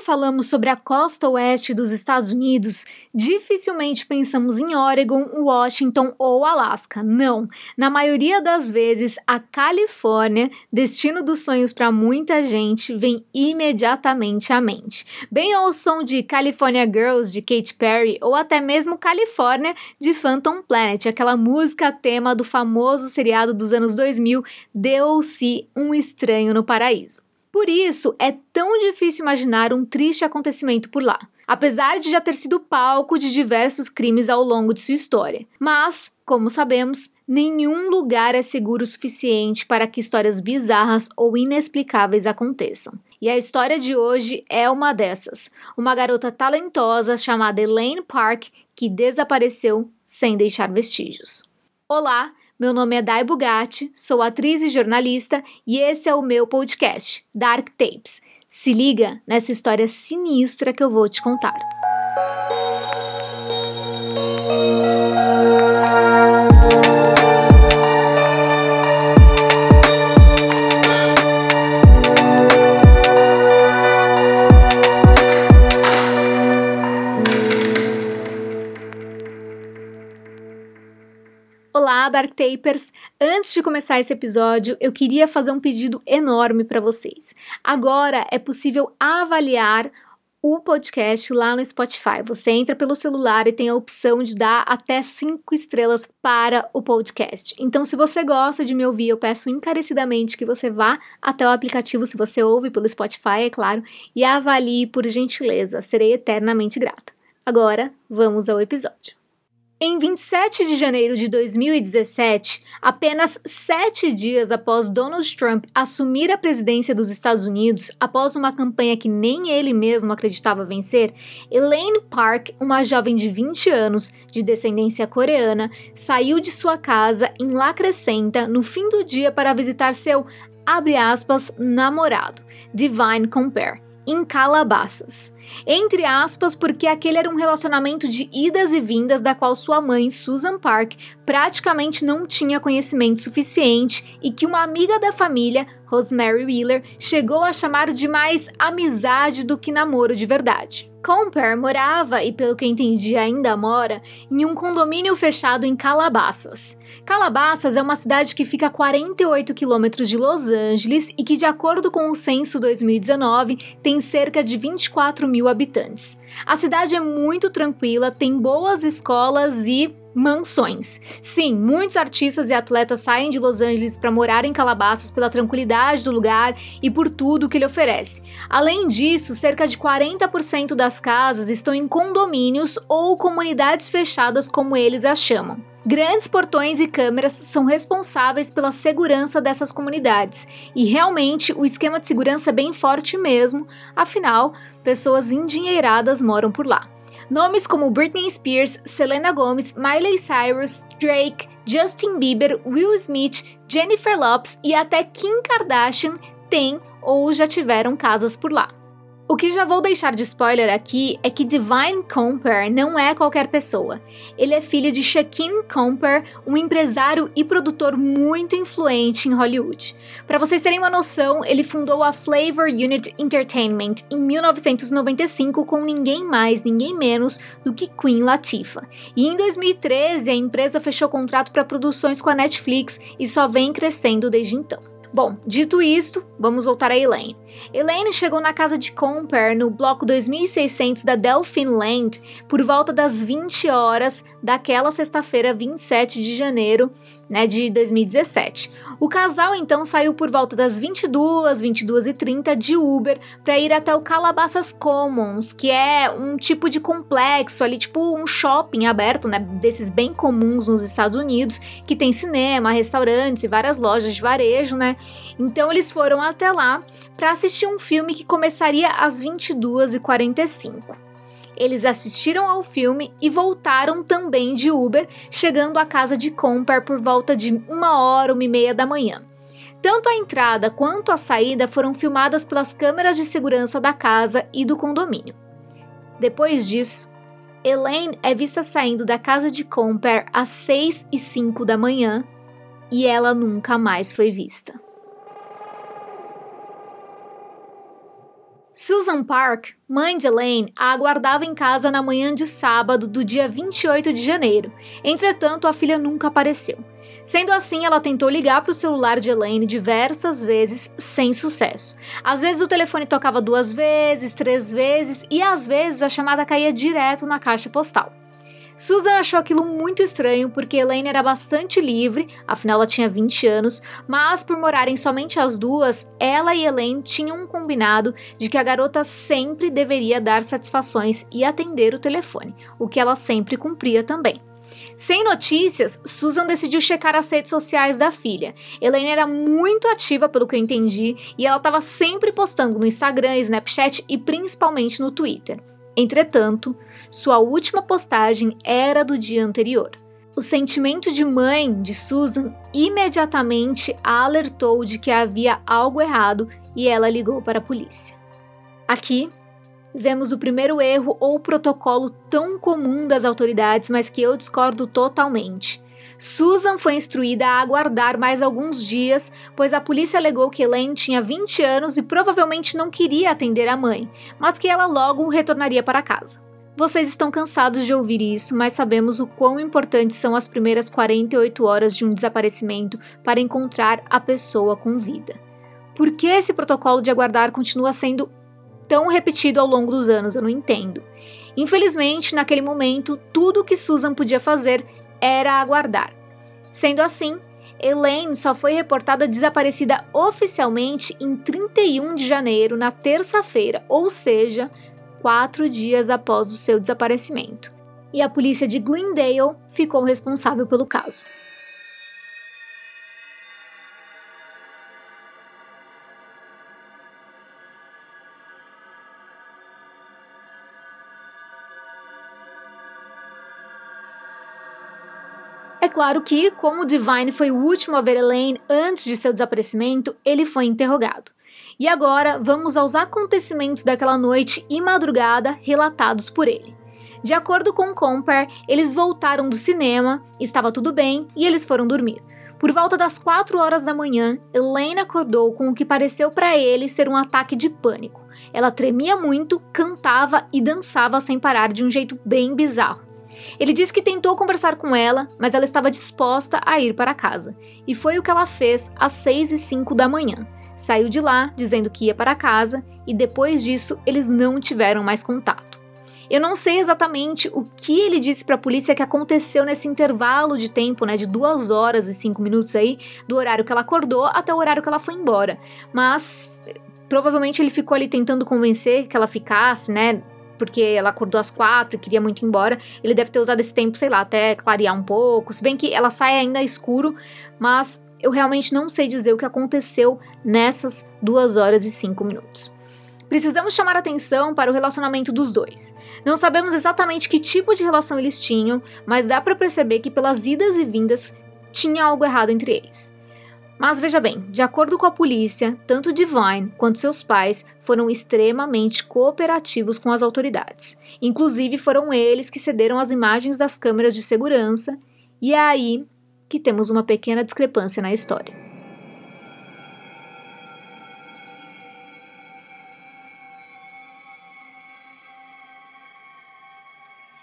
Quando falamos sobre a costa oeste dos Estados Unidos, dificilmente pensamos em Oregon, Washington ou Alasca. Não, na maioria das vezes, a Califórnia, destino dos sonhos para muita gente, vem imediatamente à mente. Bem ao som de California Girls de Katy Perry ou até mesmo California de Phantom Planet, aquela música tema do famoso seriado dos anos 2000, Deu-se um Estranho no Paraíso. Por isso, é tão difícil imaginar um triste acontecimento por lá, apesar de já ter sido palco de diversos crimes ao longo de sua história. Mas, como sabemos, nenhum lugar é seguro o suficiente para que histórias bizarras ou inexplicáveis aconteçam. E a história de hoje é uma dessas. Uma garota talentosa chamada Elaine Park que desapareceu sem deixar vestígios. Olá, meu nome é Dai Bugatti, sou atriz e jornalista e esse é o meu podcast, Dark Tapes. Se liga nessa história sinistra que eu vou te contar. Tapers, antes de começar esse episódio, eu queria fazer um pedido enorme para vocês. Agora é possível avaliar o podcast lá no Spotify. Você entra pelo celular e tem a opção de dar até cinco estrelas para o podcast. Então, se você gosta de me ouvir, eu peço encarecidamente que você vá até o aplicativo, se você ouve pelo Spotify, é claro, e avalie por gentileza. Serei eternamente grata. Agora, vamos ao episódio. Em 27 de janeiro de 2017, apenas sete dias após Donald Trump assumir a presidência dos Estados Unidos, após uma campanha que nem ele mesmo acreditava vencer, Elaine Park, uma jovem de 20 anos, de descendência coreana, saiu de sua casa em La Crescenta no fim do dia para visitar seu, aspas, namorado, Divine Compare em Calabasas. Entre aspas, porque aquele era um relacionamento de idas e vindas da qual sua mãe, Susan Park, praticamente não tinha conhecimento suficiente e que uma amiga da família, Rosemary Wheeler, chegou a chamar de mais amizade do que namoro de verdade. Comper morava, e pelo que entendi ainda mora, em um condomínio fechado em Calabasas. Calabasas é uma cidade que fica a 48 quilômetros de Los Angeles e que, de acordo com o censo 2019, tem cerca de 24 mil habitantes. A cidade é muito tranquila, tem boas escolas e mansões. Sim, muitos artistas e atletas saem de Los Angeles para morar em Calabasas pela tranquilidade do lugar e por tudo que ele oferece. Além disso, cerca de 40% das casas estão em condomínios ou comunidades fechadas, como eles as chamam. Grandes portões e câmeras são responsáveis pela segurança dessas comunidades, e realmente o esquema de segurança é bem forte mesmo, afinal, pessoas endinheiradas moram por lá. Nomes como Britney Spears, Selena Gomez, Miley Cyrus, Drake, Justin Bieber, Will Smith, Jennifer Lopez e até Kim Kardashian têm ou já tiveram casas por lá. O que já vou deixar de spoiler aqui é que Divine Comper não é qualquer pessoa. Ele é filho de Shaquille Comper, um empresário e produtor muito influente em Hollywood. Para vocês terem uma noção, ele fundou a Flavor Unit Entertainment em 1995 com ninguém mais, ninguém menos do que Queen Latifah. E em 2013 a empresa fechou contrato para produções com a Netflix e só vem crescendo desde então. Bom, dito isto, vamos voltar a Elaine. Elaine chegou na casa de Compare no bloco 2600 da Delphine Land por volta das 20 horas daquela sexta-feira, 27 de janeiro né, de 2017. O casal então saiu por volta das 22, 22 e 30 de Uber para ir até o Calabasas Commons, que é um tipo de complexo ali, tipo um shopping aberto, né, desses bem comuns nos Estados Unidos, que tem cinema, restaurantes e várias lojas de varejo, né? Então eles foram até lá para assistir um filme que começaria às 22h45. Eles assistiram ao filme e voltaram também de Uber, chegando à casa de Compar por volta de uma hora, uma e meia da manhã. Tanto a entrada quanto a saída foram filmadas pelas câmeras de segurança da casa e do condomínio. Depois disso, Elaine é vista saindo da casa de Compar às 6 e 5 da manhã e ela nunca mais foi vista. Susan Park, mãe de Elaine, a aguardava em casa na manhã de sábado do dia 28 de janeiro. Entretanto, a filha nunca apareceu. Sendo assim, ela tentou ligar para o celular de Elaine diversas vezes, sem sucesso. Às vezes o telefone tocava duas vezes, três vezes e às vezes a chamada caía direto na caixa postal. Susan achou aquilo muito estranho porque Elaine era bastante livre, afinal ela tinha 20 anos, mas por morarem somente as duas, ela e Elaine tinham um combinado de que a garota sempre deveria dar satisfações e atender o telefone, o que ela sempre cumpria também. Sem notícias, Susan decidiu checar as redes sociais da filha. Elaine era muito ativa, pelo que eu entendi, e ela estava sempre postando no Instagram, Snapchat e principalmente no Twitter. Entretanto, sua última postagem era do dia anterior. O sentimento de mãe de Susan imediatamente a alertou de que havia algo errado e ela ligou para a polícia. Aqui vemos o primeiro erro ou protocolo tão comum das autoridades, mas que eu discordo totalmente. Susan foi instruída a aguardar mais alguns dias, pois a polícia alegou que Elaine tinha 20 anos e provavelmente não queria atender a mãe, mas que ela logo retornaria para casa. Vocês estão cansados de ouvir isso, mas sabemos o quão importantes são as primeiras 48 horas de um desaparecimento para encontrar a pessoa com vida. Por que esse protocolo de aguardar continua sendo tão repetido ao longo dos anos? Eu não entendo. Infelizmente, naquele momento, tudo o que Susan podia fazer era aguardar. Sendo assim, Elaine só foi reportada desaparecida oficialmente em 31 de janeiro, na terça-feira, ou seja, quatro dias após o seu desaparecimento, e a polícia de Glendale ficou responsável pelo caso. Claro que, como Divine foi o último a ver Elaine antes de seu desaparecimento, ele foi interrogado. E agora vamos aos acontecimentos daquela noite e madrugada relatados por ele. De acordo com Compare, eles voltaram do cinema, estava tudo bem e eles foram dormir. Por volta das 4 horas da manhã, Elaine acordou com o que pareceu para ele ser um ataque de pânico. Ela tremia muito, cantava e dançava sem parar de um jeito bem bizarro. Ele disse que tentou conversar com ela, mas ela estava disposta a ir para casa. E foi o que ela fez às 6 e 5 da manhã. Saiu de lá dizendo que ia para casa e depois disso eles não tiveram mais contato. Eu não sei exatamente o que ele disse para a polícia que aconteceu nesse intervalo de tempo, né, de duas horas e cinco minutos aí, do horário que ela acordou até o horário que ela foi embora. Mas provavelmente ele ficou ali tentando convencer que ela ficasse, né, porque ela acordou às quatro e queria muito ir embora. Ele deve ter usado esse tempo, sei lá, até clarear um pouco. Se bem que ela sai ainda escuro, mas eu realmente não sei dizer o que aconteceu nessas duas horas e cinco minutos. Precisamos chamar atenção para o relacionamento dos dois. Não sabemos exatamente que tipo de relação eles tinham, mas dá para perceber que pelas idas e vindas tinha algo errado entre eles. Mas veja bem, de acordo com a polícia, tanto Divine quanto seus pais foram extremamente cooperativos com as autoridades. Inclusive, foram eles que cederam as imagens das câmeras de segurança, e é aí que temos uma pequena discrepância na história.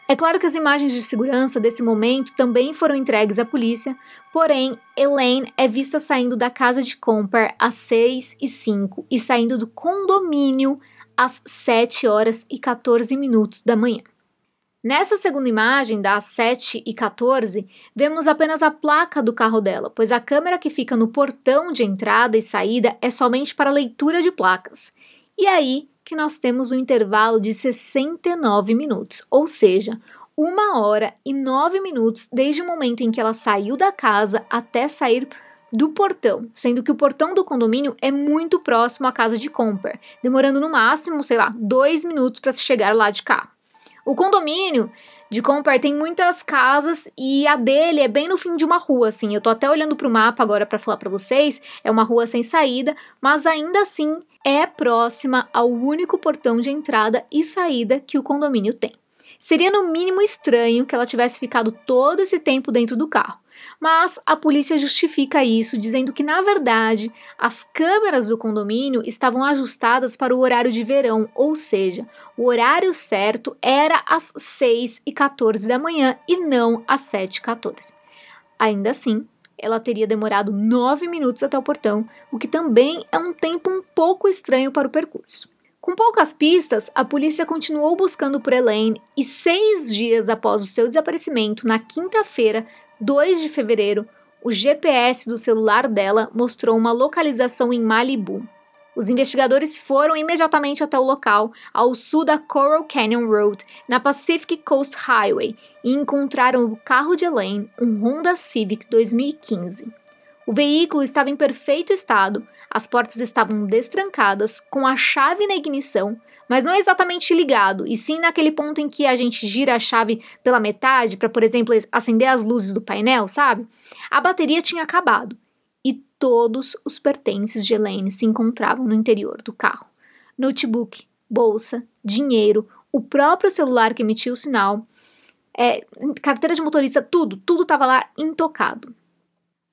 É claro que as imagens de segurança desse momento também foram entregues à polícia, porém, Elaine é vista saindo da casa de Comper às 6 e 5 e saindo do condomínio às 7 horas e 14 minutos da manhã. Nessa segunda imagem, das 7 e 14, vemos apenas a placa do carro dela, pois a câmera que fica no portão de entrada e saída é somente para leitura de placas. E aí que nós temos um intervalo de 69 minutos, ou seja, uma hora e nove minutos desde o momento em que ela saiu da casa até sair do portão, sendo que o portão do condomínio é muito próximo à casa de Comper, demorando no máximo, sei lá, dois minutos para se chegar lá de carro. O condomínio de Compar tem muitas casas e a dele é bem no fim de uma rua, assim. Eu tô até olhando pro mapa agora para falar para vocês. É uma rua sem saída, mas ainda assim é próxima ao único portão de entrada e saída que o condomínio tem. Seria no mínimo estranho que ela tivesse ficado todo esse tempo dentro do carro. Mas a polícia justifica isso, dizendo que, na verdade, as câmeras do condomínio estavam ajustadas para o horário de verão, ou seja, o horário certo era às 6 e 14 da manhã e não às 7 e 14. Ainda assim, ela teria demorado 9 minutos até o portão, o que também é um tempo um pouco estranho para o percurso. Com poucas pistas, a polícia continuou buscando por Elaine e seis dias após o seu desaparecimento, na quinta-feira, 2 de fevereiro, o GPS do celular dela mostrou uma localização em Malibu. Os investigadores foram imediatamente até o local, ao sul da Coral Canyon Road, na Pacific Coast Highway, e encontraram o carro de Elaine, um Honda Civic 2015. O veículo estava em perfeito estado, as portas estavam destrancadas, com a chave na ignição, mas não exatamente ligado, e sim naquele ponto em que a gente gira a chave pela metade para, por exemplo, acender as luzes do painel, sabe? A bateria tinha acabado e todos os pertences de Elaine se encontravam no interior do carro: notebook, bolsa, dinheiro, o próprio celular que emitia o sinal, é, carteira de motorista, tudo, tudo estava lá intocado.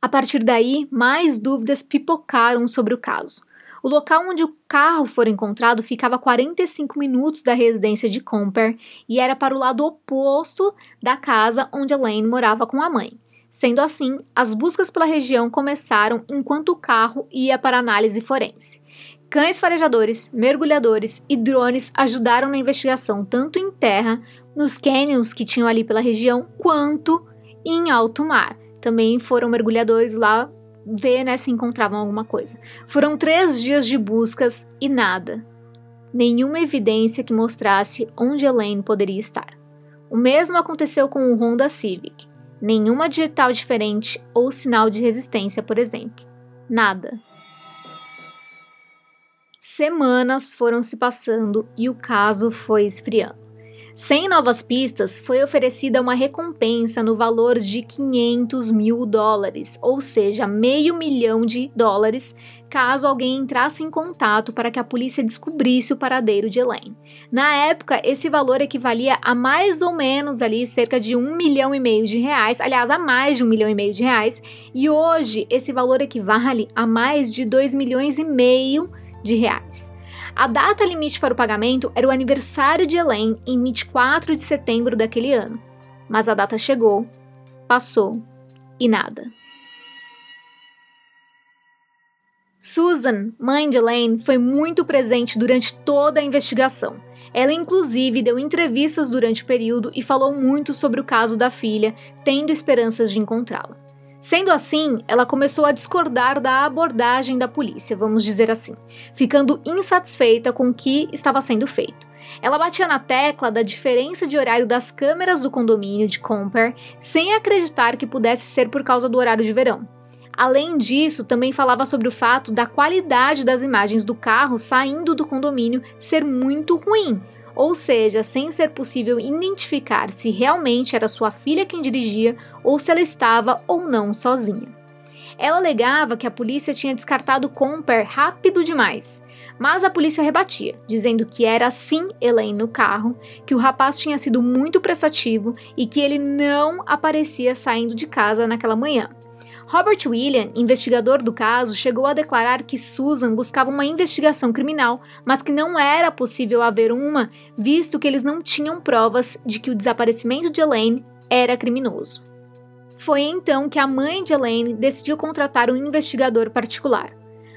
A partir daí, mais dúvidas pipocaram sobre o caso. O local onde o carro foi encontrado ficava a 45 minutos da residência de Comper e era para o lado oposto da casa onde Elaine morava com a mãe. Sendo assim, as buscas pela região começaram enquanto o carro ia para análise forense. Cães farejadores, mergulhadores e drones ajudaram na investigação tanto em terra, nos canyons que tinham ali pela região, quanto em alto mar também foram mergulhadores lá ver né, se encontravam alguma coisa. Foram três dias de buscas e nada. Nenhuma evidência que mostrasse onde Elaine poderia estar. O mesmo aconteceu com o Honda Civic. Nenhuma digital diferente ou sinal de resistência, por exemplo. Nada. Semanas foram se passando e o caso foi esfriando. Sem novas pistas, foi oferecida uma recompensa no valor de 500 mil dólares, ou seja, meio milhão de dólares, caso alguém entrasse em contato para que a polícia descobrisse o paradeiro de Elaine. Na época, esse valor equivalia a mais ou menos ali cerca de um milhão e meio de reais, aliás, a mais de um milhão e meio de reais, e hoje esse valor equivale a mais de dois milhões e meio de reais. A data limite para o pagamento era o aniversário de Elaine em 24 de setembro daquele ano. Mas a data chegou, passou e nada. Susan, mãe de Elaine, foi muito presente durante toda a investigação. Ela, inclusive, deu entrevistas durante o período e falou muito sobre o caso da filha, tendo esperanças de encontrá-la. Sendo assim, ela começou a discordar da abordagem da polícia, vamos dizer assim, ficando insatisfeita com o que estava sendo feito. Ela batia na tecla da diferença de horário das câmeras do condomínio de Comper, sem acreditar que pudesse ser por causa do horário de verão. Além disso, também falava sobre o fato da qualidade das imagens do carro saindo do condomínio ser muito ruim, ou seja, sem ser possível identificar se realmente era sua filha quem dirigia ou se ela estava ou não sozinha. Ela alegava que a polícia tinha descartado Comper rápido demais, mas a polícia rebatia, dizendo que era sim Elaine no carro, que o rapaz tinha sido muito prestativo e que ele não aparecia saindo de casa naquela manhã. Robert William, investigador do caso, chegou a declarar que Susan buscava uma investigação criminal, mas que não era possível haver uma, visto que eles não tinham provas de que o desaparecimento de Elaine era criminoso. Foi então que a mãe de Elaine decidiu contratar um investigador particular.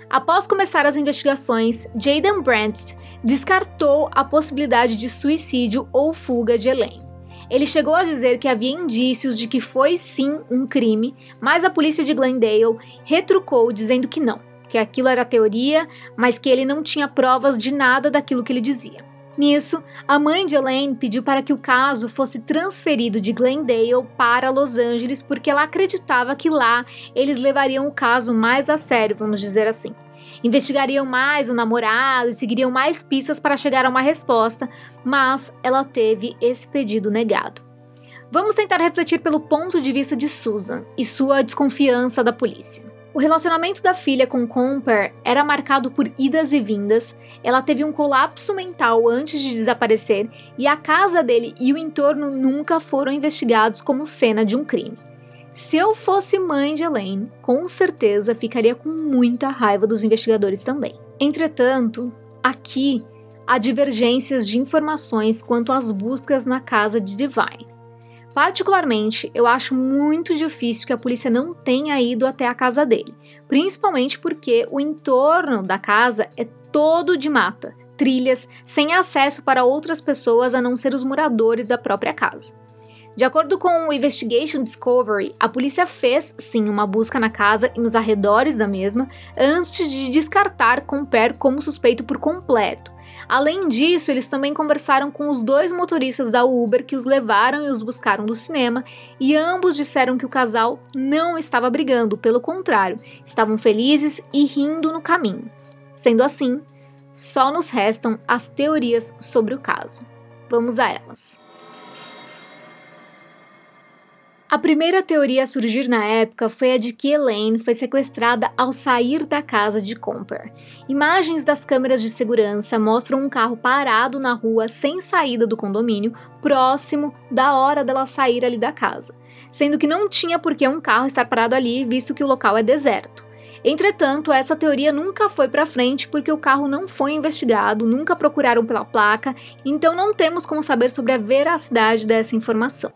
Após começar as investigações, Jaden Brandt descartou a possibilidade de suicídio ou fuga de Elaine. Ele chegou a dizer que havia indícios de que foi sim um crime, mas a polícia de Glendale retrucou dizendo que não, que aquilo era teoria, mas que ele não tinha provas de nada daquilo que ele dizia. Nisso, a mãe de Elaine pediu para que o caso fosse transferido de Glendale para Los Angeles porque ela acreditava que lá eles levariam o caso mais a sério, vamos dizer assim. Investigariam mais o namorado e seguiriam mais pistas para chegar a uma resposta, mas ela teve esse pedido negado. Vamos tentar refletir pelo ponto de vista de Susan e sua desconfiança da polícia. O relacionamento da filha com Comper era marcado por idas e vindas, ela teve um colapso mental antes de desaparecer e a casa dele e o entorno nunca foram investigados como cena de um crime. Se eu fosse mãe de Elaine, com certeza ficaria com muita raiva dos investigadores também. Entretanto, aqui há divergências de informações quanto às buscas na casa de Divine. Particularmente, eu acho muito difícil que a polícia não tenha ido até a casa dele, principalmente porque o entorno da casa é todo de mata, trilhas, sem acesso para outras pessoas a não ser os moradores da própria casa. De acordo com o Investigation Discovery, a polícia fez sim uma busca na casa e nos arredores da mesma antes de descartar Comper como suspeito por completo. Além disso, eles também conversaram com os dois motoristas da Uber que os levaram e os buscaram do cinema, e ambos disseram que o casal não estava brigando, pelo contrário, estavam felizes e rindo no caminho. Sendo assim, só nos restam as teorias sobre o caso. Vamos a elas. A primeira teoria a surgir na época foi a de que Elaine foi sequestrada ao sair da casa de Comper. Imagens das câmeras de segurança mostram um carro parado na rua sem saída do condomínio, próximo da hora dela sair ali da casa, sendo que não tinha por que um carro estar parado ali, visto que o local é deserto. Entretanto, essa teoria nunca foi para frente porque o carro não foi investigado, nunca procuraram pela placa, então não temos como saber sobre a veracidade dessa informação.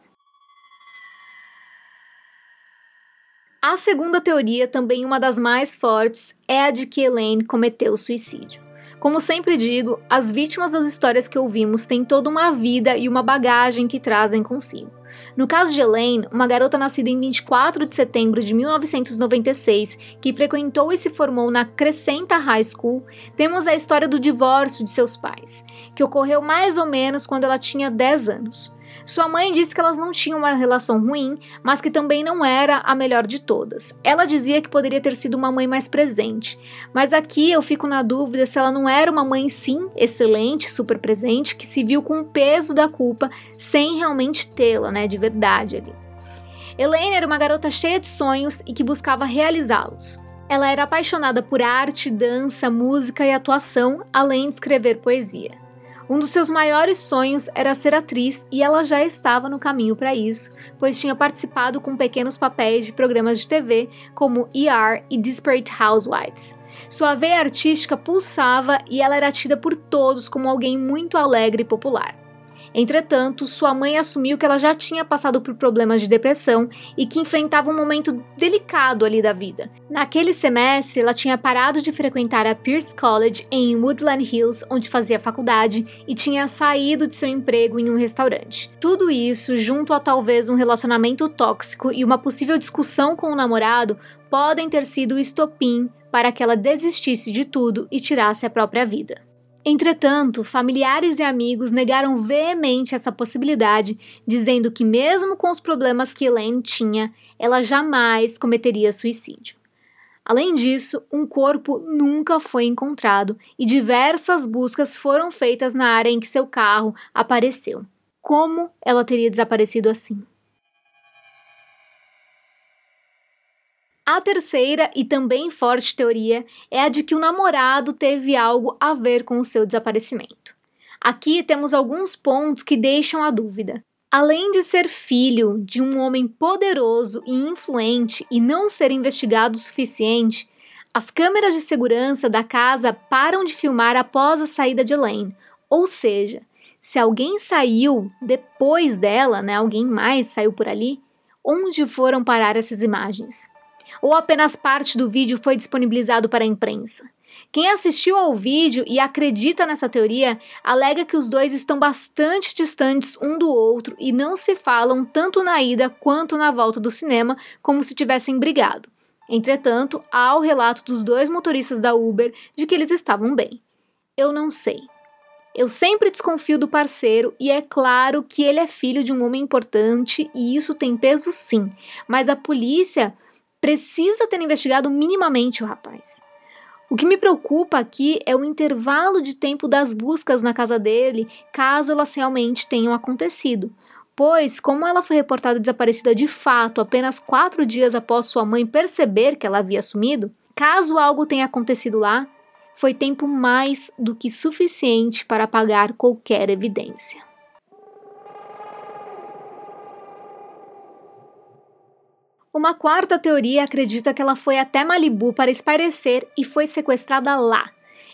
A segunda teoria, também uma das mais fortes, é a de que Elaine cometeu suicídio. Como sempre digo, as vítimas das histórias que ouvimos têm toda uma vida e uma bagagem que trazem consigo. No caso de Elaine, uma garota nascida em 24 de setembro de 1996, que frequentou e se formou na Crescenta High School, temos a história do divórcio de seus pais, que ocorreu mais ou menos quando ela tinha 10 anos. Sua mãe disse que elas não tinham uma relação ruim, mas que também não era a melhor de todas. Ela dizia que poderia ter sido uma mãe mais presente, mas aqui eu fico na dúvida se ela não era uma mãe sim, excelente, super presente, que se viu com o peso da culpa sem realmente tê-la, né, de verdade ali. Elaine era uma garota cheia de sonhos e que buscava realizá-los. Ela era apaixonada por arte, dança, música e atuação, além de escrever poesia. Um dos seus maiores sonhos era ser atriz e ela já estava no caminho para isso, pois tinha participado com pequenos papéis de programas de TV como ER e Desperate Housewives. Sua veia artística pulsava e ela era tida por todos como alguém muito alegre e popular. Entretanto, sua mãe assumiu que ela já tinha passado por problemas de depressão e que enfrentava um momento delicado ali da vida. Naquele semestre, ela tinha parado de frequentar a Pierce College em Woodland Hills, onde fazia faculdade, e tinha saído de seu emprego em um restaurante. Tudo isso, junto a talvez um relacionamento tóxico e uma possível discussão com o namorado, podem ter sido o estopim para que ela desistisse de tudo e tirasse a própria vida. Entretanto, familiares e amigos negaram veemente essa possibilidade, dizendo que, mesmo com os problemas que Elaine tinha, ela jamais cometeria suicídio. Além disso, um corpo nunca foi encontrado e diversas buscas foram feitas na área em que seu carro apareceu. Como ela teria desaparecido assim? A terceira e também forte teoria é a de que o namorado teve algo a ver com o seu desaparecimento. Aqui temos alguns pontos que deixam a dúvida. Além de ser filho de um homem poderoso e influente e não ser investigado o suficiente, as câmeras de segurança da casa param de filmar após a saída de Elaine. Ou seja, se alguém saiu depois dela, né, alguém mais saiu por ali, onde foram parar essas imagens? Ou apenas parte do vídeo foi disponibilizado para a imprensa. Quem assistiu ao vídeo e acredita nessa teoria alega que os dois estão bastante distantes um do outro e não se falam tanto na ida quanto na volta do cinema, como se tivessem brigado. Entretanto, há o relato dos dois motoristas da Uber de que eles estavam bem. Eu não sei. Eu sempre desconfio do parceiro e é claro que ele é filho de um homem importante e isso tem peso sim, mas a polícia precisa ter investigado minimamente o rapaz. O que me preocupa aqui é o intervalo de tempo das buscas na casa dele, caso elas realmente tenham acontecido. Pois, como ela foi reportada desaparecida de fato apenas quatro dias após sua mãe perceber que ela havia sumido, caso algo tenha acontecido lá, foi tempo mais do que suficiente para apagar qualquer evidência. Uma quarta teoria acredita que ela foi até Malibu para espairecer e foi sequestrada lá.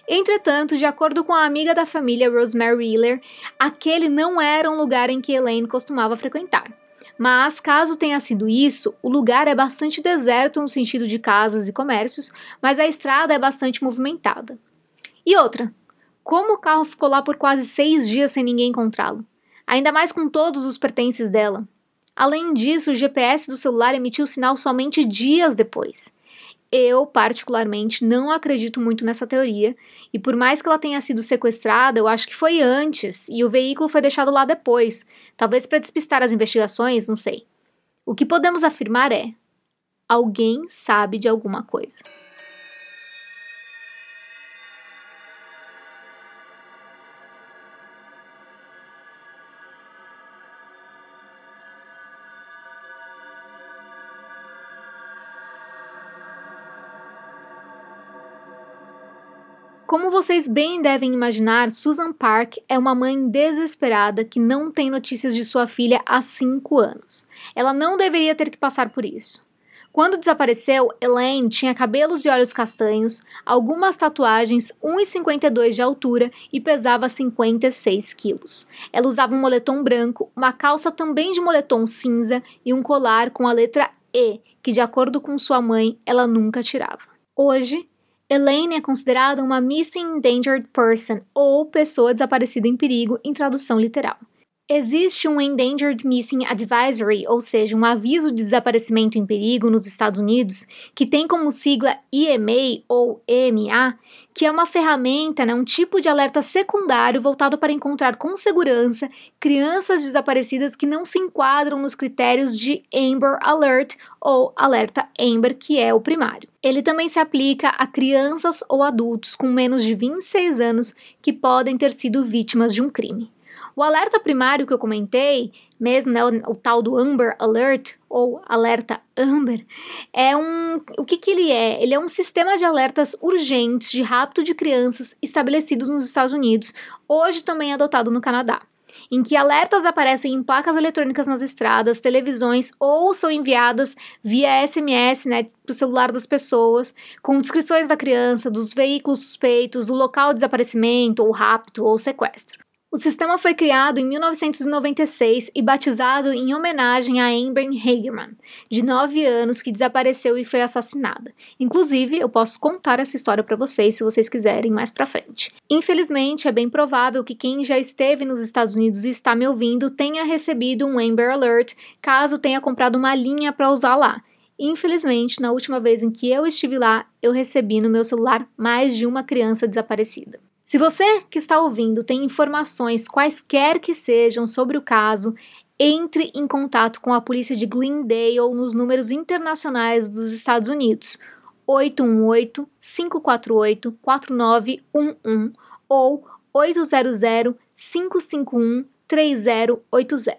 Entretanto, de acordo com a amiga da família Rosemary Wheeler, aquele não era um lugar em que Elaine costumava frequentar. Mas, caso tenha sido isso, o lugar é bastante deserto no sentido de casas e comércios, mas a estrada é bastante movimentada. E outra, como o carro ficou lá por quase seis dias sem ninguém encontrá-lo? Ainda mais com todos os pertences dela. Além disso, o GPS do celular emitiu sinal somente dias depois. Eu, particularmente, não acredito muito nessa teoria, e por mais que ela tenha sido sequestrada, eu acho que foi antes e o veículo foi deixado lá depois, talvez para despistar as investigações, não sei. O que podemos afirmar é: alguém sabe de alguma coisa. Vocês bem devem imaginar, Susan Park é uma mãe desesperada que não tem notícias de sua filha há cinco anos. Ela não deveria ter que passar por isso. Quando desapareceu, Elaine tinha cabelos e olhos castanhos, algumas tatuagens, 1,52 de altura e pesava 56 quilos. Ela usava um moletom branco, uma calça também de moletom cinza e um colar com a letra E, que, de acordo com sua mãe, ela nunca tirava. Hoje, Elaine é considerada uma Missing Endangered Person ou pessoa desaparecida em perigo em tradução literal. Existe um Endangered Missing Advisory, ou seja, um aviso de desaparecimento em perigo nos Estados Unidos, que tem como sigla EMA ou EMA, que é uma ferramenta, né, um tipo de alerta secundário voltado para encontrar com segurança crianças desaparecidas que não se enquadram nos critérios de Amber Alert ou alerta Amber, que é o primário. Ele também se aplica a crianças ou adultos com menos de 26 anos que podem ter sido vítimas de um crime. O alerta primário que eu comentei, mesmo né, o, o, tal do Amber Alert ou alerta Amber, é um o que, que ele é? Ele é um sistema de alertas urgentes de rapto de crianças estabelecidos nos Estados Unidos, hoje também adotado no Canadá em que alertas aparecem em placas eletrônicas nas estradas, televisões ou são enviadas via SMS né, para o celular das pessoas, com descrições da criança, dos veículos suspeitos, do local de desaparecimento ou rapto ou sequestro. O sistema foi criado em 1996 e batizado em homenagem a Amber Hagerman, de 9 anos, que desapareceu e foi assassinada. Inclusive, eu posso contar essa história para vocês se vocês quiserem mais para frente. Infelizmente, é bem provável que quem já esteve nos Estados Unidos e está me ouvindo tenha recebido um Amber Alert, caso tenha comprado uma linha para usar lá. Infelizmente, na última vez em que eu estive lá, eu recebi no meu celular mais de uma criança desaparecida. Se você que está ouvindo tem informações quaisquer que sejam sobre o caso, entre em contato com a polícia de Glendale nos números internacionais dos Estados Unidos 818-548-4911 ou 800-551-3080.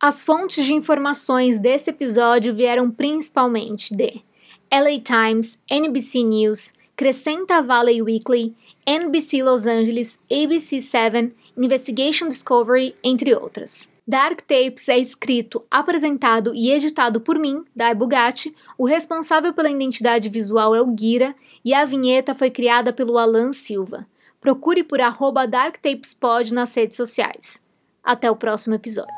As fontes de informações desse episódio vieram principalmente de LA Times, NBC News, Crescenta Valley Weekly, NBC Los Angeles, ABC7, Investigation Discovery, entre outras. Dark Tapes é escrito, apresentado e editado por mim, Dai Bugatti, o responsável pela identidade visual é o Guira e a vinheta foi criada pelo Alan Silva. Procure por arroba nas redes sociais. Até o próximo episódio.